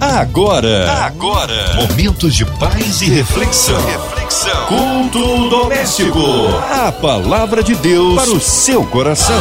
Agora, agora, momentos de paz e reflexão. Reflexão. Culto doméstico. A palavra de Deus para o seu coração.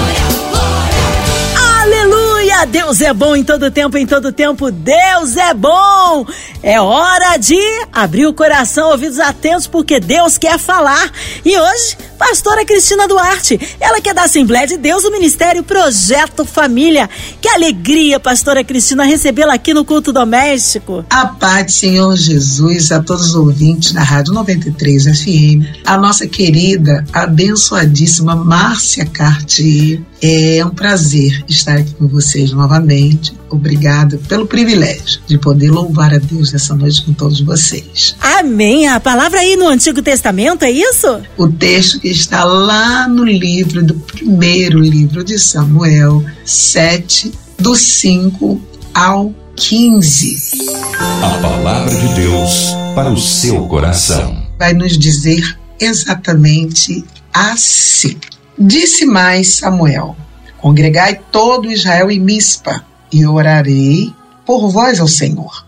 Aleluia! Deus é bom em todo tempo, em todo tempo, Deus é bom! É hora de abrir o coração, ouvidos atentos, porque Deus quer falar. E hoje pastora Cristina Duarte, ela que é da Assembleia de Deus, o Ministério Projeto Família. Que alegria, pastora Cristina, recebê-la aqui no culto doméstico. A paz, Senhor Jesus, a todos os ouvintes da Rádio 93 FM, a nossa querida, abençoadíssima Márcia Cartier. É um prazer estar aqui com vocês novamente. Obrigada pelo privilégio de poder louvar a Deus nessa noite com todos vocês. Amém. A palavra aí no Antigo Testamento, é isso? O texto que está lá no livro do primeiro livro de Samuel, 7, do 5 ao 15. A palavra de Deus para o seu coração. Vai nos dizer exatamente assim. Disse mais Samuel: Congregai todo Israel em Mispa, e orarei por vós ao Senhor.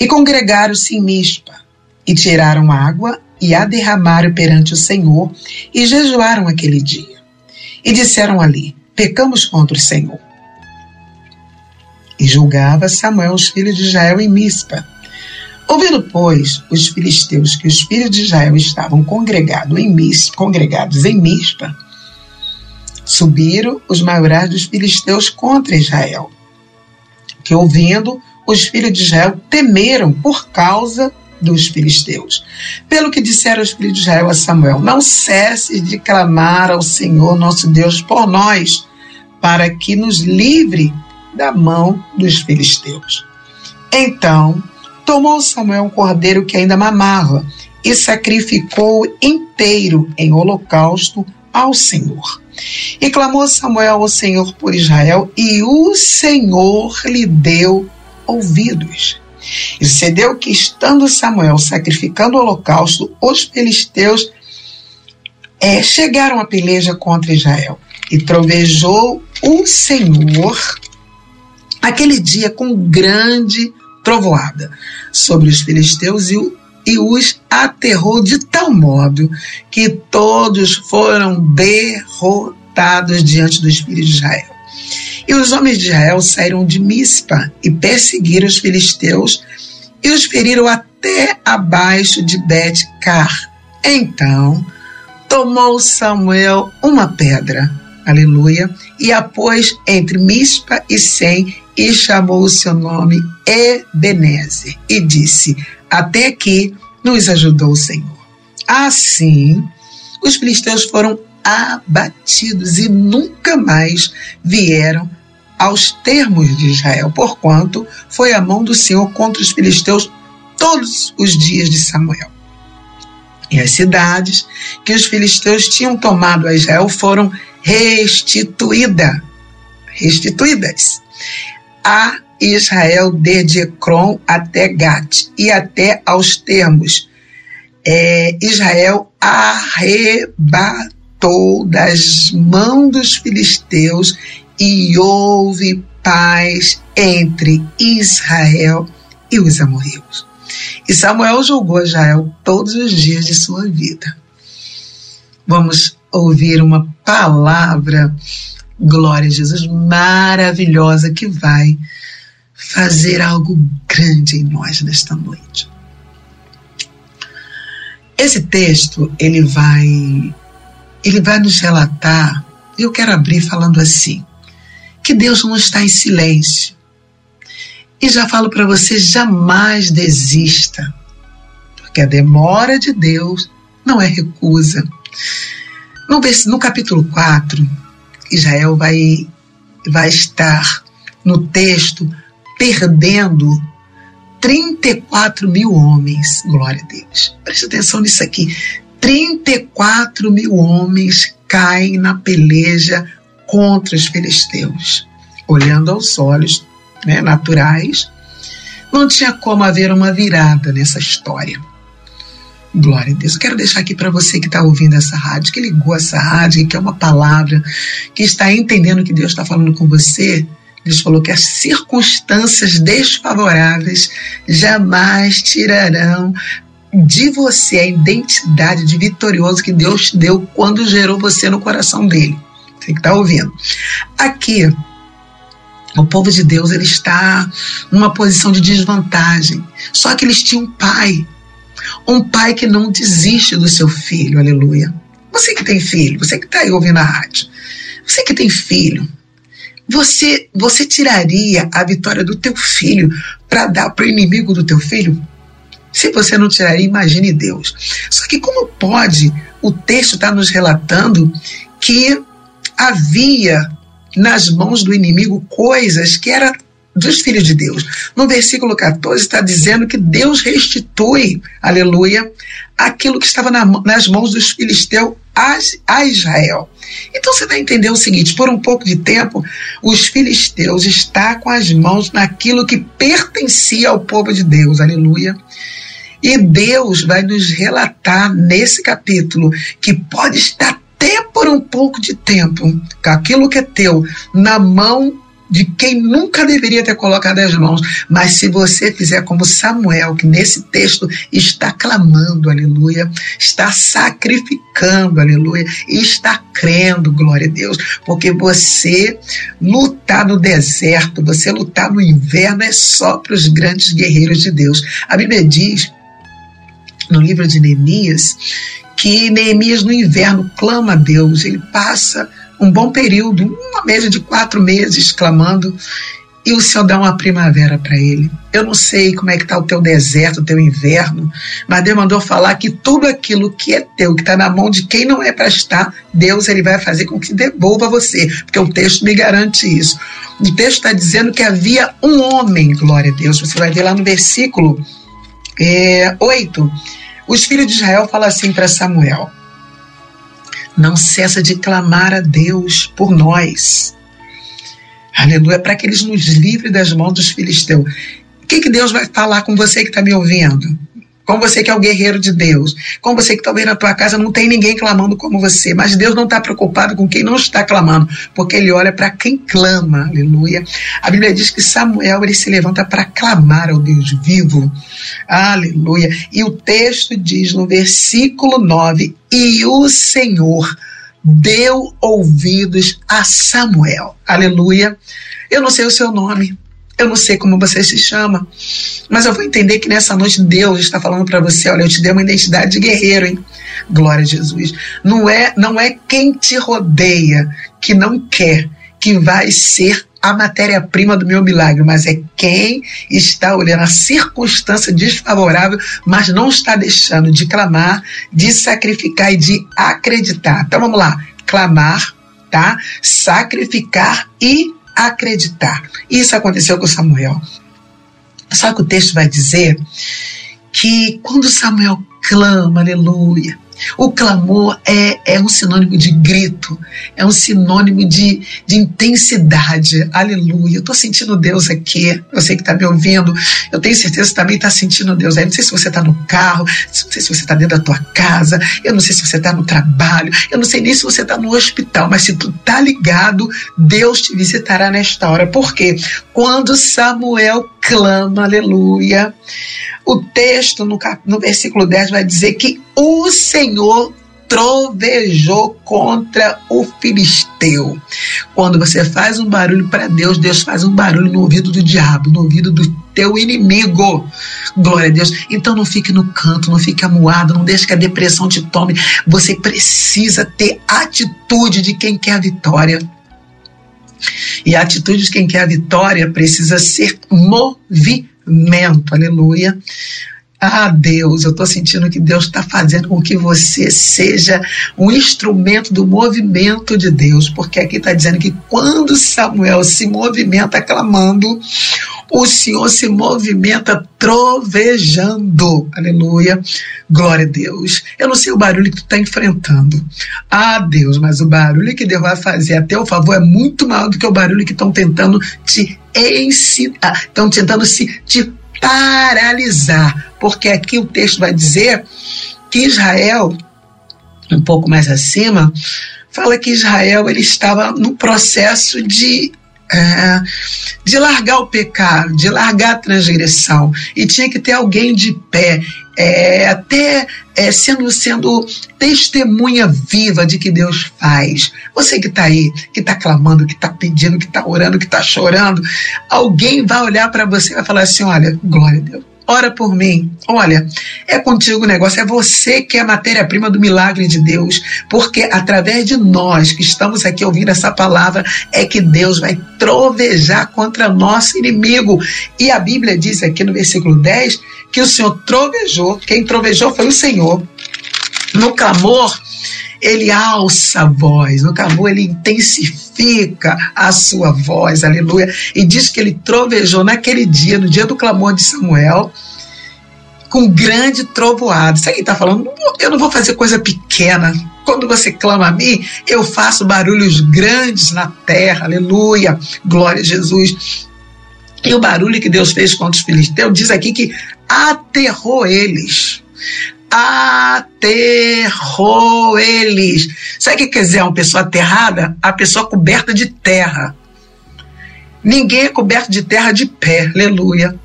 E congregaram-se em Mispa, e tiraram água e a derramaram perante o Senhor e jejuaram aquele dia. E disseram ali: Pecamos contra o Senhor. E julgava Samuel os filhos de Israel em Mispa. Ouvindo, pois, os filisteus que os filhos de Israel estavam congregado em Mispa, congregados em Mispa, subiram os maiorais dos filisteus contra Israel, que ouvindo, os filhos de Israel temeram por causa dos filisteus. Pelo que disseram os filhos de Israel a Samuel: Não cesse de clamar ao Senhor nosso Deus por nós, para que nos livre da mão dos filisteus. Então tomou Samuel um cordeiro que ainda mamava e sacrificou inteiro em holocausto ao Senhor. E clamou Samuel ao Senhor por Israel, e o Senhor lhe deu ouvidos. E sucedeu que, estando Samuel sacrificando o holocausto, os filisteus é, chegaram à peleja contra Israel. E trovejou o Senhor aquele dia com grande trovoada sobre os filisteus e, e os aterrou de tal modo que todos foram derrotados diante dos filhos de Israel. E os homens de Israel saíram de Mispa e perseguiram os filisteus e os feriram até abaixo de Bet-Car. Então tomou Samuel uma pedra, aleluia, e a pôs entre Mispa e Sem e chamou o seu nome Ebenezer e disse: Até aqui nos ajudou o Senhor. Assim, os filisteus foram abatidos e nunca mais vieram aos termos de Israel, porquanto foi a mão do Senhor contra os filisteus todos os dias de Samuel. E as cidades que os filisteus tinham tomado a Israel foram restituídas, restituídas a Israel desde Ecrom até Gat e até aos termos. É, Israel arrebatou das mãos dos filisteus e houve paz entre Israel e os amorreus. E Samuel julgou Israel todos os dias de sua vida. Vamos ouvir uma palavra, glória a Jesus, maravilhosa que vai fazer algo grande em nós nesta noite. Esse texto, ele vai ele vai nos relatar, eu quero abrir falando assim, que Deus não está em silêncio. E já falo para você, jamais desista, porque a demora de Deus não é recusa. No, no capítulo 4, Israel vai, vai estar no texto perdendo 34 mil homens, glória a Deus. Preste atenção nisso aqui. 34 mil homens caem na peleja contra os filisteus. Olhando aos olhos né, naturais, não tinha como haver uma virada nessa história. Glória a Deus. Eu quero deixar aqui para você que está ouvindo essa rádio, que ligou essa rádio, que é uma palavra, que está entendendo que Deus está falando com você. Deus falou que as circunstâncias desfavoráveis jamais tirarão de você a identidade de vitorioso que Deus te deu quando gerou você no coração dele. Você que está ouvindo. Aqui, o povo de Deus ele está numa posição de desvantagem. Só que eles tinham um pai. Um pai que não desiste do seu filho, aleluia. Você que tem filho, você que está aí ouvindo a rádio, você que tem filho, você, você tiraria a vitória do teu filho para dar para o inimigo do teu filho? Se você não tiraria, imagine Deus. Só que como pode o texto estar tá nos relatando que havia nas mãos do inimigo coisas que eram dos filhos de Deus. No versículo 14 está dizendo que Deus restitui, aleluia, aquilo que estava na, nas mãos dos filisteus a, a Israel. Então você vai entender o seguinte: por um pouco de tempo, os filisteus estão com as mãos naquilo que pertencia ao povo de Deus, aleluia. E Deus vai nos relatar nesse capítulo que pode estar até por um pouco de tempo aquilo que é teu na mão de quem nunca deveria ter colocado as mãos. Mas se você fizer como Samuel, que nesse texto está clamando, aleluia, está sacrificando, aleluia, e está crendo, glória a Deus, porque você lutar no deserto, você lutar no inverno é só para os grandes guerreiros de Deus. A Bíblia diz no livro de Neemias que Neemias no inverno clama a Deus, ele passa um bom período, uma média de quatro meses clamando, e o Senhor dá uma primavera para ele. Eu não sei como é que está o teu deserto, o teu inverno, mas Deus mandou falar que tudo aquilo que é teu, que está na mão de quem não é para estar, Deus ele vai fazer com que devolva você, porque o texto me garante isso. O texto está dizendo que havia um homem, glória a Deus, você vai ver lá no versículo é, 8, os filhos de Israel falam assim para Samuel: Não cessa de clamar a Deus por nós. Aleluia, para que eles nos livre das mãos dos filisteus. O que, que Deus vai falar com você que está me ouvindo? Com você que é o guerreiro de Deus, com você que talvez na tua casa não tem ninguém clamando como você, mas Deus não está preocupado com quem não está clamando, porque Ele olha para quem clama, aleluia. A Bíblia diz que Samuel ele se levanta para clamar ao Deus vivo, aleluia. E o texto diz no versículo 9: E o Senhor deu ouvidos a Samuel, aleluia. Eu não sei o seu nome, eu não sei como você se chama, mas eu vou entender que nessa noite Deus está falando para você, olha, eu te dei uma identidade de guerreiro, hein? Glória a Jesus. Não é, não é quem te rodeia que não quer que vai ser a matéria-prima do meu milagre, mas é quem está olhando a circunstância desfavorável, mas não está deixando de clamar, de sacrificar e de acreditar. Então vamos lá, clamar, tá? Sacrificar e acreditar. Isso aconteceu com Samuel. Só que o texto vai dizer que quando Samuel clama, aleluia, o clamor é, é um sinônimo de grito, é um sinônimo de, de intensidade. Aleluia. Eu estou sentindo Deus aqui. Eu sei que está me ouvindo. Eu tenho certeza que também está sentindo Deus aí. Não sei se você está no carro, não sei se você está dentro da tua casa, eu não sei se você está no trabalho, eu não sei nem se você está no hospital, mas se tu está ligado, Deus te visitará nesta hora. Por quê? Quando Samuel clama, aleluia. O texto no, no versículo 10 vai dizer que o Senhor trovejou contra o filisteu. Quando você faz um barulho para Deus, Deus faz um barulho no ouvido do diabo, no ouvido do teu inimigo. Glória a Deus. Então não fique no canto, não fique amuado, não deixe que a depressão te tome. Você precisa ter atitude de quem quer a vitória. E a atitude de quem quer a vitória precisa ser movimento, aleluia. Ah, Deus, eu estou sentindo que Deus está fazendo com que você seja um instrumento do movimento de Deus, porque aqui está dizendo que quando Samuel se movimenta clamando, o Senhor se movimenta trovejando. Aleluia. Glória a Deus. Eu não sei o barulho que tu está enfrentando. Ah, Deus, mas o barulho que Deus vai fazer a teu favor é muito maior do que o barulho que estão tentando te ensinar, estão tentando se te paralisar, porque aqui o texto vai dizer que Israel, um pouco mais acima, fala que Israel ele estava no processo de é, de largar o pecado, de largar a transgressão. E tinha que ter alguém de pé, é, até é, sendo, sendo testemunha viva de que Deus faz. Você que está aí, que está clamando, que está pedindo, que está orando, que está chorando, alguém vai olhar para você e vai falar assim: olha, glória a Deus ora por mim. Olha, é contigo o negócio, é você que é a matéria-prima do milagre de Deus, porque através de nós que estamos aqui ouvindo essa palavra, é que Deus vai trovejar contra nosso inimigo. E a Bíblia diz aqui no versículo 10 que o Senhor trovejou, quem trovejou foi o Senhor. No clamor, ele alça a voz, no clamor ele intensifica a sua voz, aleluia. E diz que ele trovejou naquele dia, no dia do clamor de Samuel, com grande trovoado. Sabe quem está falando? Eu não vou fazer coisa pequena. Quando você clama a mim, eu faço barulhos grandes na terra, aleluia, glória a Jesus. E o barulho que Deus fez contra os filisteus diz aqui que aterrou eles aterrou eles. Sabe o que quer dizer uma pessoa aterrada? A pessoa coberta de terra. Ninguém é coberto de terra de pé, aleluia.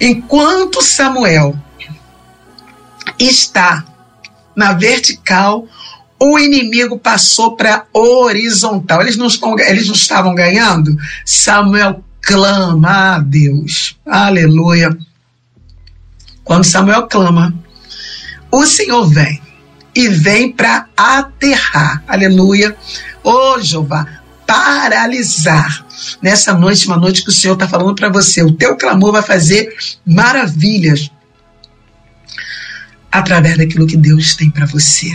Enquanto Samuel está na vertical, o inimigo passou para horizontal. Eles não, estão, eles não estavam ganhando? Samuel clama a Deus, aleluia. Quando Samuel clama, o Senhor vem e vem para aterrar, aleluia. Ô oh, Jeová, paralisar nessa noite, uma noite que o Senhor está falando para você. O teu clamor vai fazer maravilhas através daquilo que Deus tem para você.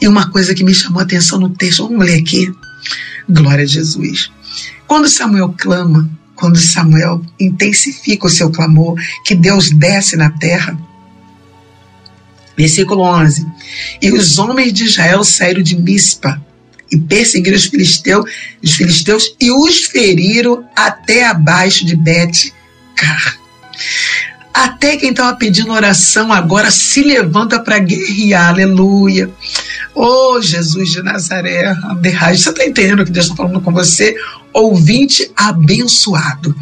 E uma coisa que me chamou a atenção no texto, vamos ler aqui. Glória a Jesus. Quando Samuel clama, quando Samuel intensifica o seu clamor, que Deus desce na terra, Versículo 11. E os homens de Israel saíram de Mispa e perseguiram os filisteus, os filisteus e os feriram até abaixo de Bet-Car. Até quem estava pedindo oração agora se levanta para guerrear, aleluia. Oh, Jesus de Nazaré, Você está entendendo o que Deus está falando com você? Ouvinte abençoado.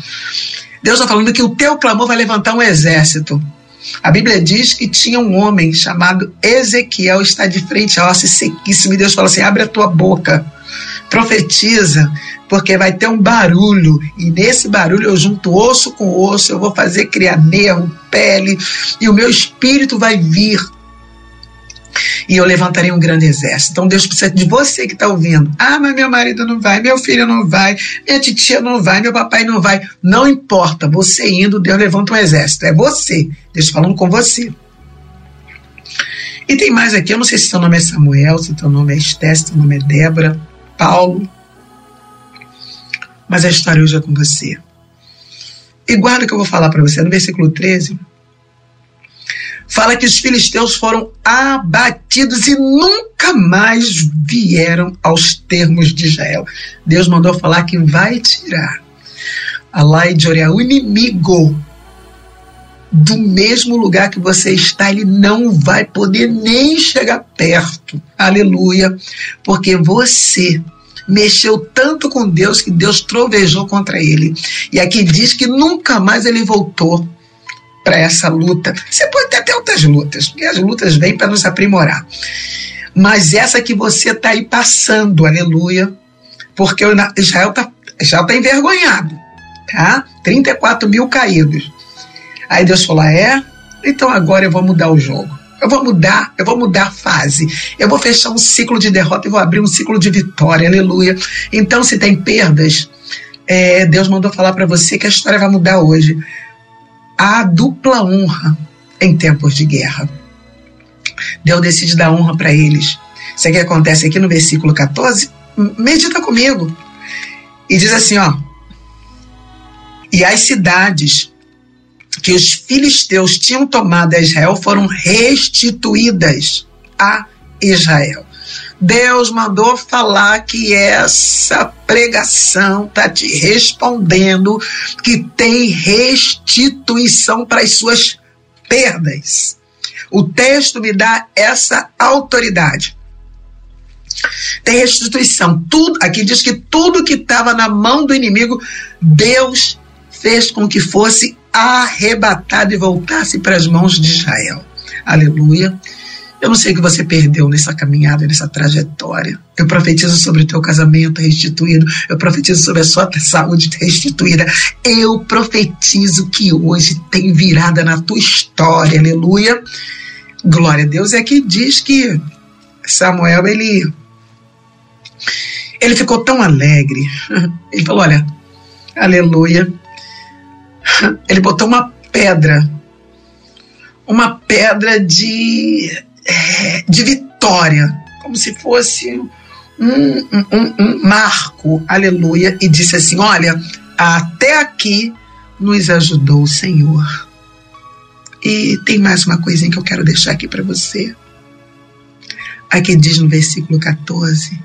Deus está falando que o teu clamor vai levantar um exército. A Bíblia diz que tinha um homem chamado Ezequiel, está de frente a osso sequíssimo, e Deus fala assim: abre a tua boca, profetiza, porque vai ter um barulho, e nesse barulho eu junto osso com osso, eu vou fazer criar nervo, pele, e o meu espírito vai vir e eu levantarei um grande exército. Então Deus precisa de você que está ouvindo. Ah, mas meu marido não vai, meu filho não vai, minha titia não vai, meu papai não vai. Não importa, você indo, Deus levanta um exército. É você, Deus falando com você. E tem mais aqui, eu não sei se seu nome é Samuel, se seu nome é Esté, se seu nome é Débora, Paulo. Mas a história hoje é com você. E guarda o que eu vou falar para você no versículo 13 fala que os filisteus foram abatidos e nunca mais vieram aos termos de Israel. Deus mandou falar que vai tirar a Lai de Oriá, o inimigo do mesmo lugar que você está, ele não vai poder nem chegar perto. Aleluia. Porque você mexeu tanto com Deus que Deus trovejou contra ele. E aqui diz que nunca mais ele voltou para essa luta. Você pode ter até outras lutas, porque as lutas vêm para nos aprimorar. Mas essa que você está aí passando, aleluia, porque Israel está Israel tá envergonhado, tá? 34 mil caídos. Aí Deus falou: ah, é? Então agora eu vou mudar o jogo. Eu vou mudar, eu vou mudar a fase. Eu vou fechar um ciclo de derrota e vou abrir um ciclo de vitória, aleluia. Então, se tem perdas, é, Deus mandou falar para você que a história vai mudar hoje a dupla honra em tempos de guerra. Deus decide dar honra para eles. Isso aqui acontece aqui no versículo 14. Medita comigo. E diz assim, ó. E as cidades que os filisteus tinham tomado a Israel foram restituídas a Israel. Deus mandou falar que essa pregação está te respondendo que tem restituição para as suas perdas. O texto me dá essa autoridade. Tem restituição. Tudo, aqui diz que tudo que estava na mão do inimigo, Deus fez com que fosse arrebatado e voltasse para as mãos de Israel. Aleluia. Eu não sei o que você perdeu nessa caminhada, nessa trajetória. Eu profetizo sobre o teu casamento restituído. Eu profetizo sobre a sua saúde restituída. Eu profetizo que hoje tem virada na tua história. Aleluia. Glória a Deus. É que diz que Samuel, ele ele ficou tão alegre. Ele falou: Olha, aleluia. Ele botou uma pedra, uma pedra de, é, de vitória, como se fosse um, um, um marco, aleluia, e disse assim: Olha, até aqui nos ajudou o Senhor. E tem mais uma coisinha que eu quero deixar aqui para você. Aqui diz no versículo 14: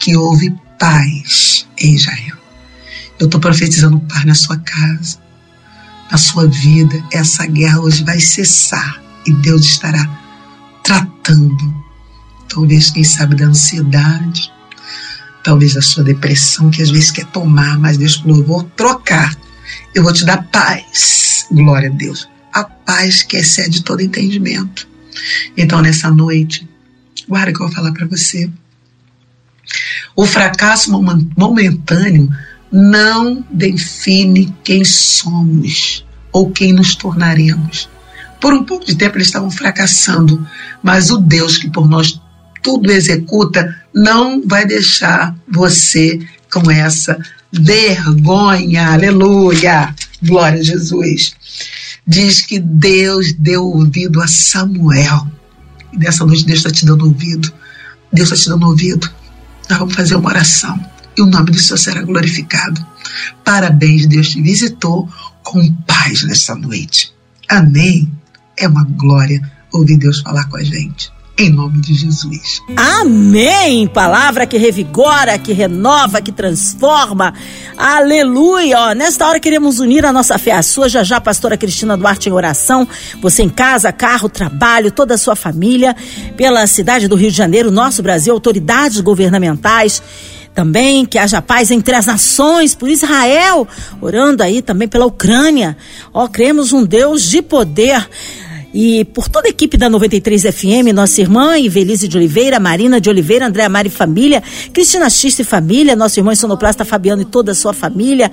que houve paz em Israel. Eu estou profetizando paz na sua casa, na sua vida. Essa guerra hoje vai cessar e Deus estará tratando, talvez, quem sabe, da ansiedade, talvez da sua depressão, que às vezes quer tomar, mas Deus falou: vou trocar, eu vou te dar paz. Glória a Deus. A paz que excede todo entendimento. Então, nessa noite, guarda que eu vou falar para você. O fracasso momentâneo não define quem somos ou quem nos tornaremos. Por um pouco de tempo eles estavam fracassando, mas o Deus que por nós tudo executa não vai deixar você com essa vergonha. Aleluia! Glória a Jesus. Diz que Deus deu ouvido a Samuel. E nessa noite Deus está te dando ouvido. Deus está te dando ouvido. Nós vamos fazer uma oração e o nome do Senhor será glorificado. Parabéns, Deus te visitou com paz nesta noite. Amém. É uma glória ouvir Deus falar com a gente em nome de Jesus. Amém! Palavra que revigora, que renova, que transforma. Aleluia! Ó, nesta hora queremos unir a nossa fé à sua. Já já, pastora Cristina Duarte em oração. Você em casa, carro, trabalho, toda a sua família, pela cidade do Rio de Janeiro, nosso Brasil, autoridades governamentais também que haja paz entre as nações, por Israel, orando aí também pela Ucrânia. Ó, cremos um Deus de poder. E por toda a equipe da 93 FM, nossa irmã Ivelise de Oliveira, Marina de Oliveira, Andréa Mari Família, Cristina Xista e Família, nosso irmão Sonoplasta Fabiano e toda a sua família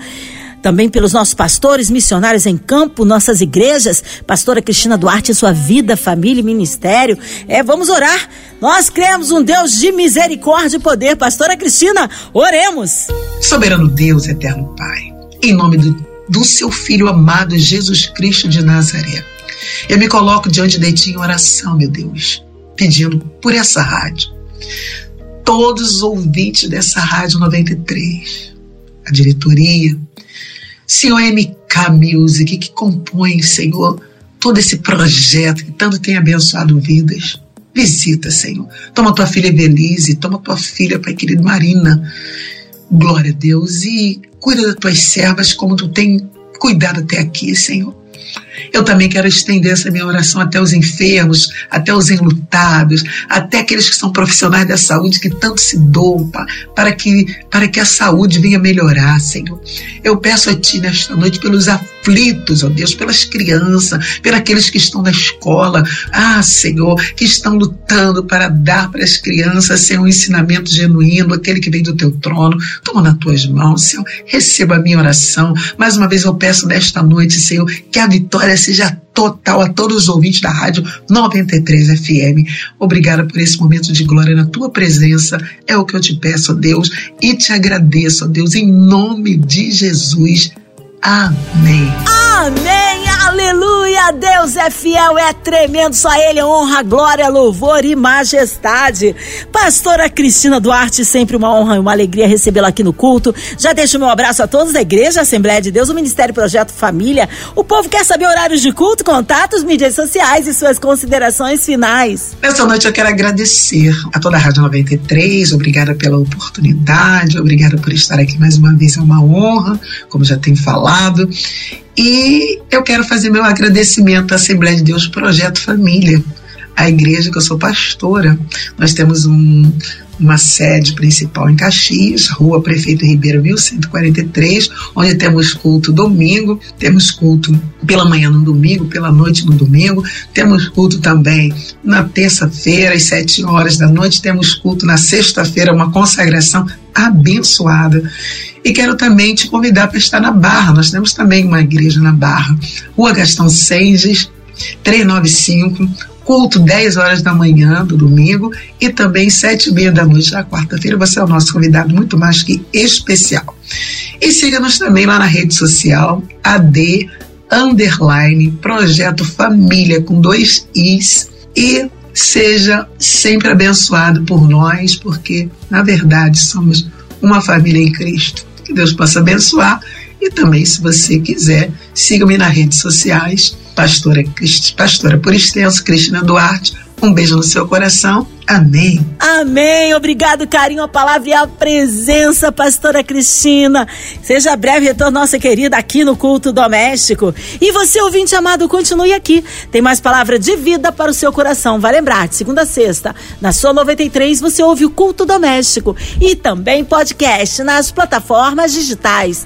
também pelos nossos pastores, missionários em campo, nossas igrejas, pastora Cristina Duarte, sua vida, família e ministério. É, vamos orar. Nós cremos um Deus de misericórdia e poder. Pastora Cristina, oremos. Soberano Deus, eterno Pai, em nome do, do seu filho amado Jesus Cristo de Nazaré. Eu me coloco diante de Ti em oração, meu Deus, pedindo por essa rádio. Todos os ouvintes dessa rádio 93, a diretoria, Senhor MK Music, que compõe, Senhor, todo esse projeto que tanto tem abençoado vidas. Visita, Senhor. Toma tua filha Belize, toma tua filha, Pai querido Marina. Glória a Deus. E cuida das tuas servas como tu tem cuidado até aqui, Senhor. Eu também quero estender essa minha oração até os enfermos, até os enlutados, até aqueles que são profissionais da saúde que tanto se doam para que, para que a saúde venha melhorar, Senhor. Eu peço a Ti nesta noite pelos aflitos, ó Deus, pelas crianças, pelos que estão na escola, ah, Senhor, que estão lutando para dar para as crianças, Senhor, um ensinamento genuíno, aquele que vem do Teu trono. Toma nas Tuas mãos, Senhor, receba a minha oração. Mais uma vez eu peço nesta noite, Senhor, que a vitória seja total a todos os ouvintes da Rádio 93 FM. Obrigada por esse momento de glória na tua presença. É o que eu te peço, Deus, e te agradeço, Deus, em nome de Jesus. Amém. Amém. Aleluia. Deus é fiel, é tremendo. Só Ele honra, glória, louvor e majestade. Pastora Cristina Duarte, sempre uma honra e uma alegria recebê-la aqui no culto. Já deixo meu abraço a todos da Igreja Assembleia de Deus, o Ministério Projeto Família. O povo quer saber horários de culto, contatos, mídias sociais e suas considerações finais. Nessa noite eu quero agradecer a toda a Rádio 93. Obrigada pela oportunidade, obrigada por estar aqui mais uma vez. É uma honra, como já tenho falado. E eu quero fazer meu agradecimento à Assembleia de Deus Projeto Família, a igreja que eu sou pastora. Nós temos um, uma sede principal em Caxias, Rua Prefeito Ribeiro 1143, onde temos culto domingo, temos culto pela manhã no domingo, pela noite no domingo, temos culto também na terça-feira, às sete horas da noite, temos culto na sexta-feira, uma consagração abençoada. E quero também te convidar para estar na Barra. Nós temos também uma igreja na Barra. Rua Gastão Senges, 395, culto 10 horas da manhã do domingo e também 7 e meia da noite da quarta-feira. Você é o nosso convidado muito mais que especial. E siga-nos também lá na rede social AD Underline Projeto Família com dois Is e seja sempre abençoado por nós, porque na verdade somos uma família em Cristo. Que Deus possa abençoar e também, se você quiser, siga-me nas redes sociais, pastora, pastora por extenso, Cristina Duarte. Um beijo no seu coração. Amém. Amém. Obrigado, carinho, a palavra e a presença, pastora Cristina. Seja breve retorno, nossa querida, aqui no culto doméstico. E você, ouvinte amado, continue aqui. Tem mais palavra de vida para o seu coração. Vai lembrar, de segunda a sexta, na sua 93, você ouve o culto doméstico. E também podcast nas plataformas digitais